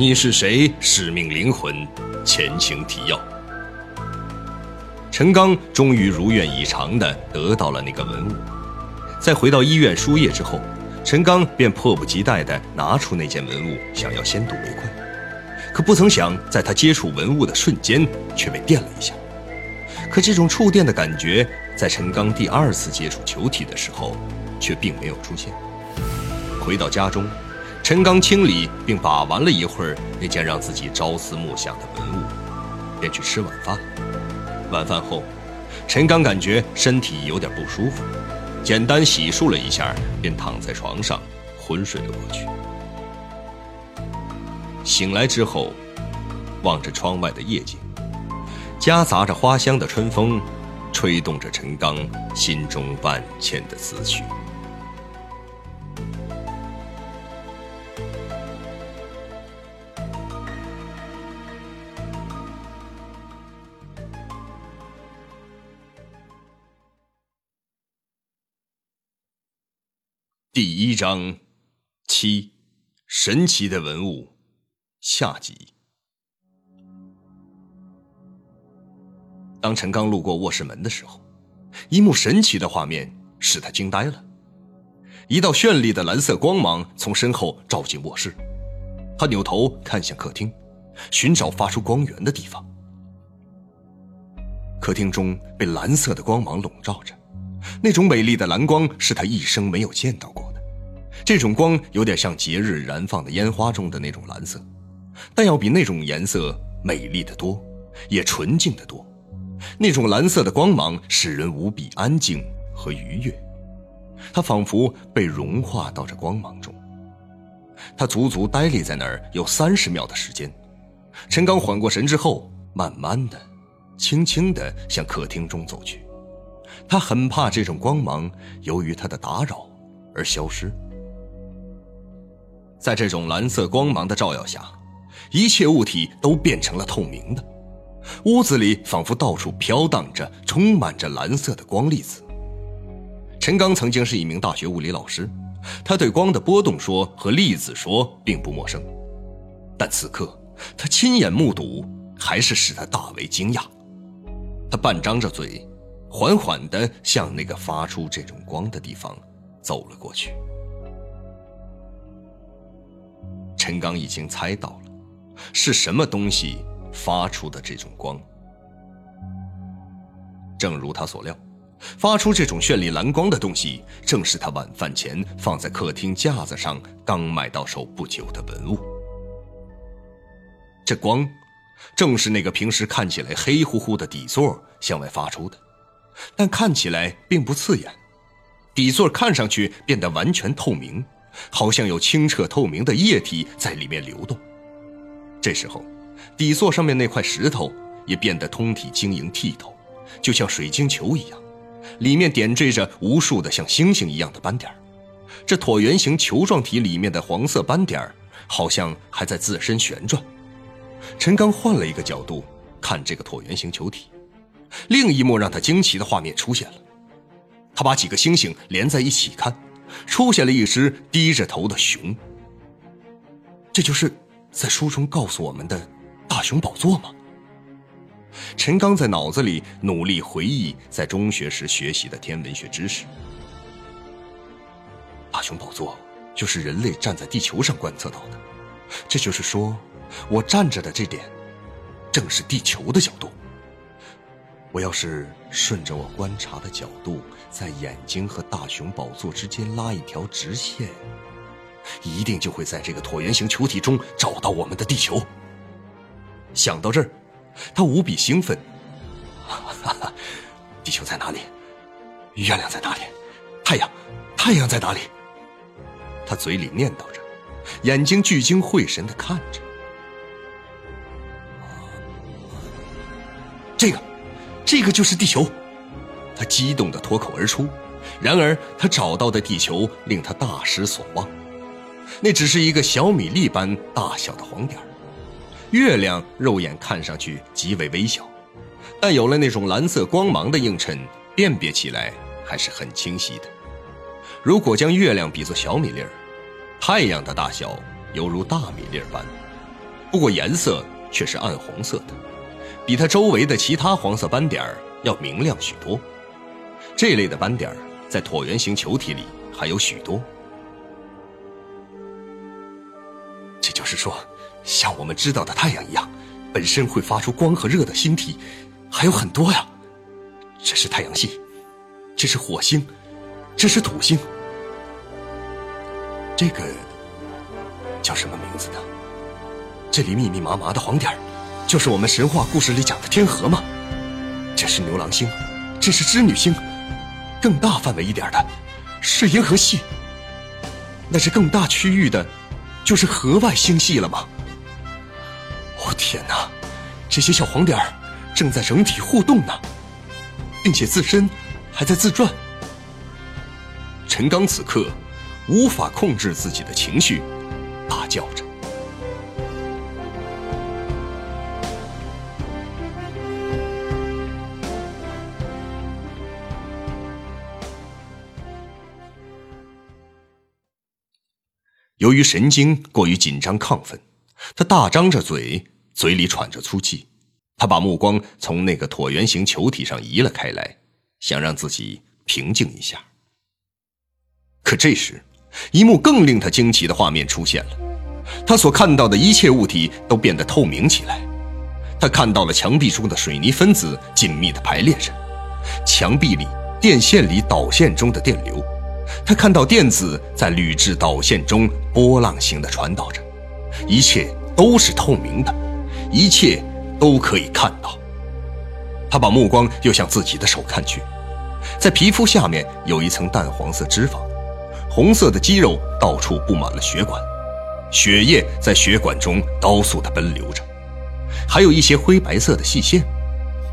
你是谁？使命灵魂，前情提要。陈刚终于如愿以偿地得到了那个文物，在回到医院输液之后，陈刚便迫不及待地拿出那件文物，想要先睹为快。可不曾想，在他接触文物的瞬间，却被电了一下。可这种触电的感觉，在陈刚第二次接触球体的时候，却并没有出现。回到家中。陈刚清理并把玩了一会儿那件让自己朝思暮想的文物，便去吃晚饭。晚饭后，陈刚感觉身体有点不舒服，简单洗漱了一下，便躺在床上昏睡了过去。醒来之后，望着窗外的夜景，夹杂着花香的春风，吹动着陈刚心中万千的思绪。第一章，七，神奇的文物，下集。当陈刚路过卧室门的时候，一幕神奇的画面使他惊呆了。一道绚丽的蓝色光芒从身后照进卧室，他扭头看向客厅，寻找发出光源的地方。客厅中被蓝色的光芒笼罩着，那种美丽的蓝光是他一生没有见到过。这种光有点像节日燃放的烟花中的那种蓝色，但要比那种颜色美丽的多，也纯净的多。那种蓝色的光芒使人无比安静和愉悦，他仿佛被融化到这光芒中。他足足呆立在那儿有三十秒的时间。陈刚缓过神之后，慢慢的、轻轻的向客厅中走去。他很怕这种光芒由于他的打扰而消失。在这种蓝色光芒的照耀下，一切物体都变成了透明的。屋子里仿佛到处飘荡着、充满着蓝色的光粒子。陈刚曾经是一名大学物理老师，他对光的波动说和粒子说并不陌生，但此刻他亲眼目睹，还是使他大为惊讶。他半张着嘴，缓缓地向那个发出这种光的地方走了过去。陈刚已经猜到了，是什么东西发出的这种光。正如他所料，发出这种绚丽蓝光的东西，正是他晚饭前放在客厅架子上刚买到手不久的文物。这光，正是那个平时看起来黑乎乎的底座向外发出的，但看起来并不刺眼，底座看上去变得完全透明。好像有清澈透明的液体在里面流动。这时候，底座上面那块石头也变得通体晶莹剔透，就像水晶球一样，里面点缀着无数的像星星一样的斑点这椭圆形球状体里面的黄色斑点好像还在自身旋转。陈刚换了一个角度看这个椭圆形球体，另一幕让他惊奇的画面出现了。他把几个星星连在一起看。出现了一只低着头的熊，这就是在书中告诉我们的大雄宝座吗？陈刚在脑子里努力回忆在中学时学习的天文学知识。大雄宝座就是人类站在地球上观测到的，这就是说，我站着的这点，正是地球的角度。我要是顺着我观察的角度，在眼睛和大雄宝座之间拉一条直线，一定就会在这个椭圆形球体中找到我们的地球。想到这儿，他无比兴奋。地球在哪里？月亮在哪里？太阳，太阳在哪里？他嘴里念叨着，眼睛聚精会神的看着。这个就是地球，他激动的脱口而出。然而，他找到的地球令他大失所望，那只是一个小米粒般大小的黄点月亮肉眼看上去极为微小，但有了那种蓝色光芒的映衬，辨别起来还是很清晰的。如果将月亮比作小米粒儿，太阳的大小犹如大米粒儿般。不过颜色却是暗红色的，比它周围的其他黄色斑点要明亮许多。这类的斑点在椭圆形球体里还有许多。这就是说，像我们知道的太阳一样，本身会发出光和热的星体还有很多呀。这是太阳系，这是火星，这是土星。这个叫什么名字呢？这里密密麻麻的黄点儿就是我们神话故事里讲的天河吗？这是牛郎星，这是织女星，更大范围一点的是银河系。那是更大区域的，就是河外星系了吗？哦天哪，这些小黄点正在整体互动呢。并且自身还在自转。陈刚此刻无法控制自己的情绪，大叫着。由于神经过于紧张亢奋，他大张着嘴，嘴里喘着粗气。他把目光从那个椭圆形球体上移了开来，想让自己平静一下。可这时，一幕更令他惊奇的画面出现了：他所看到的一切物体都变得透明起来。他看到了墙壁中的水泥分子紧密地排列着，墙壁里、电线里、导线中的电流，他看到电子在铝制导线中波浪形地传导着，一切都是透明的，一切。都可以看到。他把目光又向自己的手看去，在皮肤下面有一层淡黄色脂肪，红色的肌肉到处布满了血管，血液在血管中高速的奔流着，还有一些灰白色的细线，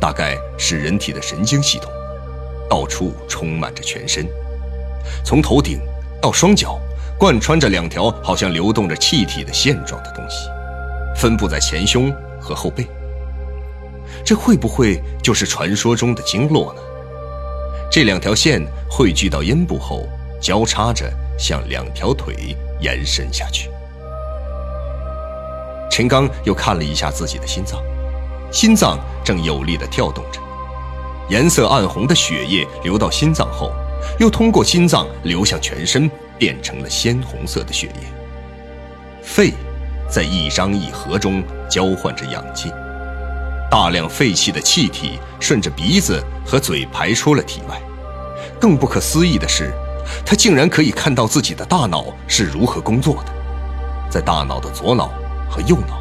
大概是人体的神经系统，到处充满着全身，从头顶到双脚，贯穿着两条好像流动着气体的线状的东西，分布在前胸和后背。这会不会就是传说中的经络呢？这两条线汇聚到阴部后，交叉着向两条腿延伸下去。陈刚又看了一下自己的心脏，心脏正有力地跳动着，颜色暗红的血液流到心脏后，又通过心脏流向全身，变成了鲜红色的血液。肺在一张一合中交换着氧气。大量废弃的气体顺着鼻子和嘴排出了体外。更不可思议的是，他竟然可以看到自己的大脑是如何工作的。在大脑的左脑和右脑，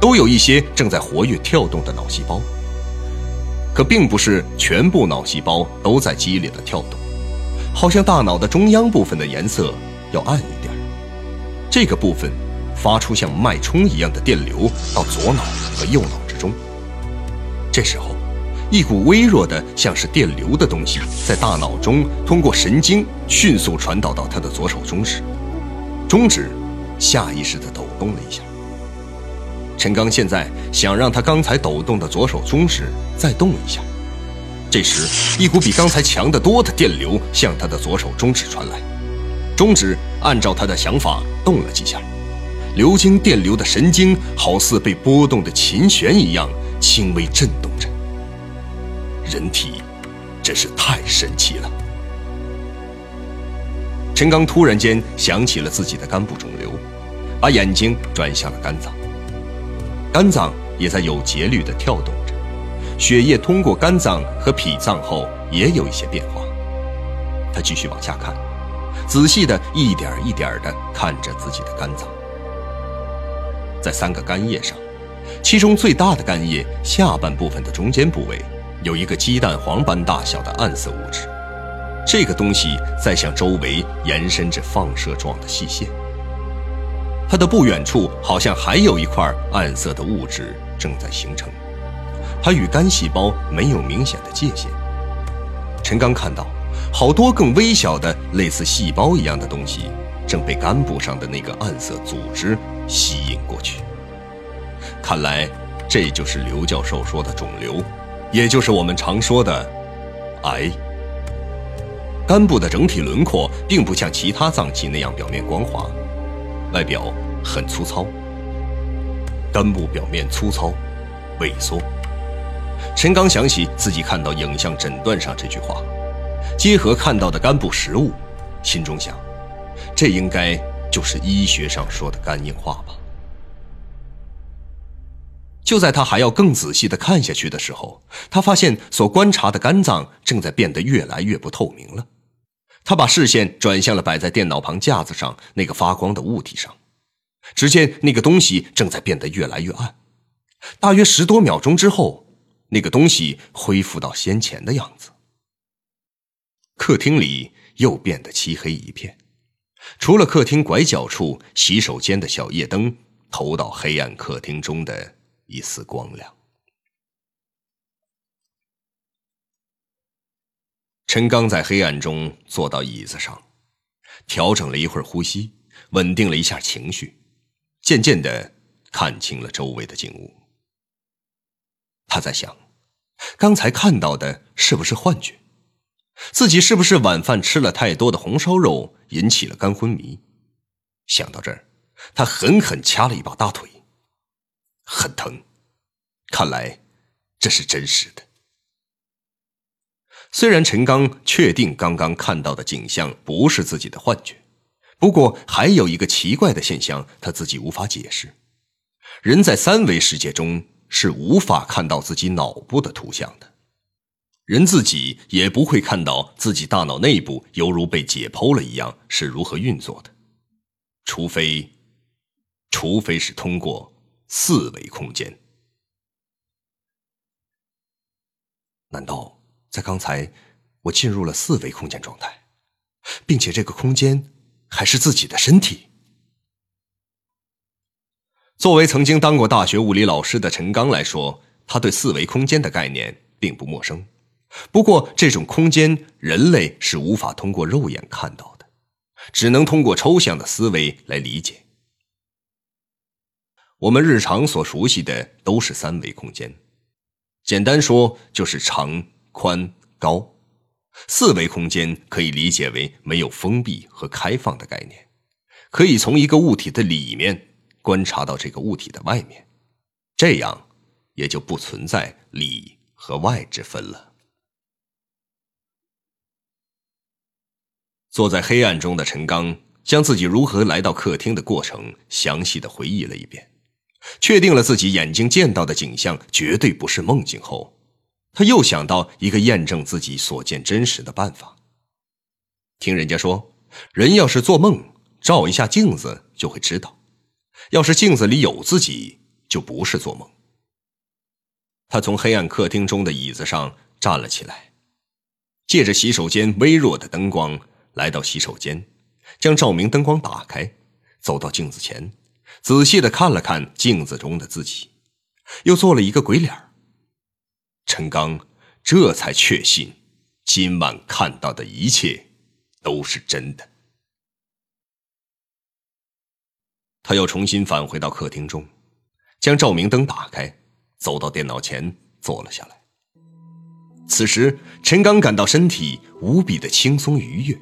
都有一些正在活跃跳动的脑细胞。可并不是全部脑细胞都在激烈的跳动，好像大脑的中央部分的颜色要暗一点。这个部分发出像脉冲一样的电流到左脑和右脑之中。这时候，一股微弱的、像是电流的东西在大脑中通过神经迅速传导到他的左手中指，中指下意识地抖动了一下。陈刚现在想让他刚才抖动的左手中指再动一下。这时，一股比刚才强得多的电流向他的左手中指传来，中指按照他的想法动了几下，流经电流的神经好似被拨动的琴弦一样。轻微震动着，人体真是太神奇了。陈刚突然间想起了自己的肝部肿瘤，把眼睛转向了肝脏。肝脏也在有节律地跳动，血液通过肝脏和脾脏后也有一些变化。他继续往下看，仔细的一点一点地看着自己的肝脏，在三个肝叶上。其中最大的肝叶下半部分的中间部位，有一个鸡蛋黄般大小的暗色物质，这个东西在向周围延伸着放射状的细线。它的不远处好像还有一块暗色的物质正在形成，它与肝细胞没有明显的界限。陈刚看到，好多更微小的类似细胞一样的东西，正被肝部上的那个暗色组织吸引过去。看来，这就是刘教授说的肿瘤，也就是我们常说的癌。肝部的整体轮廓并不像其他脏器那样表面光滑，外表很粗糙。肝部表面粗糙、萎缩。陈刚想起自己看到影像诊断上这句话，结合看到的肝部实物，心中想，这应该就是医学上说的肝硬化吧。就在他还要更仔细的看下去的时候，他发现所观察的肝脏正在变得越来越不透明了。他把视线转向了摆在电脑旁架子上那个发光的物体上，只见那个东西正在变得越来越暗。大约十多秒钟之后，那个东西恢复到先前的样子。客厅里又变得漆黑一片，除了客厅拐角处洗手间的小夜灯投到黑暗客厅中的。一丝光亮。陈刚在黑暗中坐到椅子上，调整了一会儿呼吸，稳定了一下情绪，渐渐的看清了周围的景物。他在想，刚才看到的是不是幻觉？自己是不是晚饭吃了太多的红烧肉，引起了肝昏迷？想到这儿，他狠狠掐了一把大腿。很疼，看来这是真实的。虽然陈刚确定刚刚看到的景象不是自己的幻觉，不过还有一个奇怪的现象，他自己无法解释：人在三维世界中是无法看到自己脑部的图像的，人自己也不会看到自己大脑内部犹如被解剖了一样是如何运作的，除非，除非是通过。四维空间？难道在刚才我进入了四维空间状态，并且这个空间还是自己的身体？作为曾经当过大学物理老师的陈刚来说，他对四维空间的概念并不陌生。不过，这种空间人类是无法通过肉眼看到的，只能通过抽象的思维来理解。我们日常所熟悉的都是三维空间，简单说就是长、宽、高。四维空间可以理解为没有封闭和开放的概念，可以从一个物体的里面观察到这个物体的外面，这样也就不存在里和外之分了。坐在黑暗中的陈刚将自己如何来到客厅的过程详细的回忆了一遍。确定了自己眼睛见到的景象绝对不是梦境后，他又想到一个验证自己所见真实的办法。听人家说，人要是做梦，照一下镜子就会知道；要是镜子里有自己，就不是做梦。他从黑暗客厅中的椅子上站了起来，借着洗手间微弱的灯光，来到洗手间，将照明灯光打开，走到镜子前。仔细的看了看镜子中的自己，又做了一个鬼脸陈刚这才确信，今晚看到的一切都是真的。他又重新返回到客厅中，将照明灯打开，走到电脑前坐了下来。此时，陈刚感到身体无比的轻松愉悦，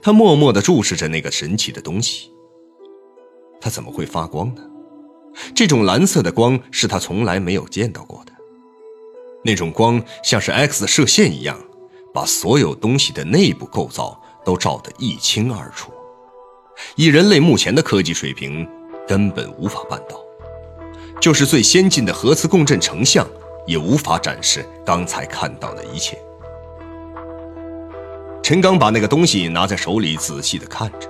他默默的注视着那个神奇的东西。它怎么会发光呢？这种蓝色的光是他从来没有见到过的。那种光像是 X 射线一样，把所有东西的内部构造都照得一清二楚。以人类目前的科技水平，根本无法办到。就是最先进的核磁共振成像，也无法展示刚才看到的一切。陈刚把那个东西拿在手里，仔细的看着。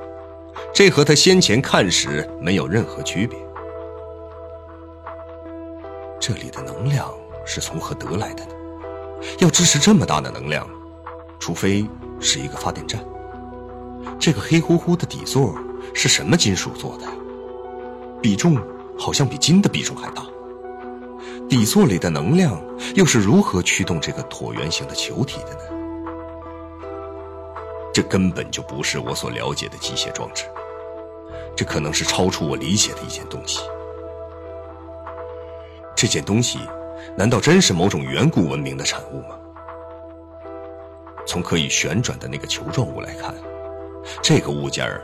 这和他先前看时没有任何区别。这里的能量是从何得来的呢？要支持这么大的能量，除非是一个发电站。这个黑乎乎的底座是什么金属做的呀？比重好像比金的比重还大。底座里的能量又是如何驱动这个椭圆形的球体的呢？这根本就不是我所了解的机械装置。这可能是超出我理解的一件东西。这件东西，难道真是某种远古文明的产物吗？从可以旋转的那个球状物来看，这个物件儿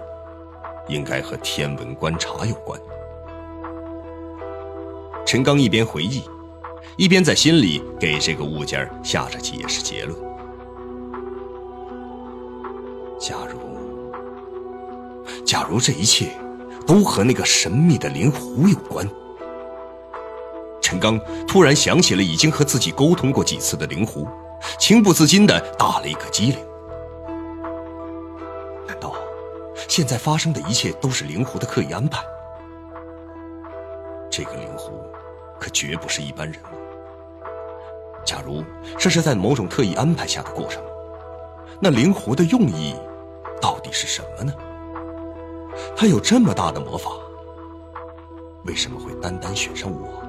应该和天文观察有关。陈刚一边回忆，一边在心里给这个物件下着解释结论。假如，假如这一切都和那个神秘的灵狐有关。陈刚突然想起了已经和自己沟通过几次的灵狐，情不自禁的打了一个激灵。难道现在发生的一切都是灵狐的刻意安排？这个灵狐可绝不是一般人。假如这是在某种特意安排下的过程，那灵狐的用意到底是什么呢？他有这么大的魔法，为什么会单单选上我？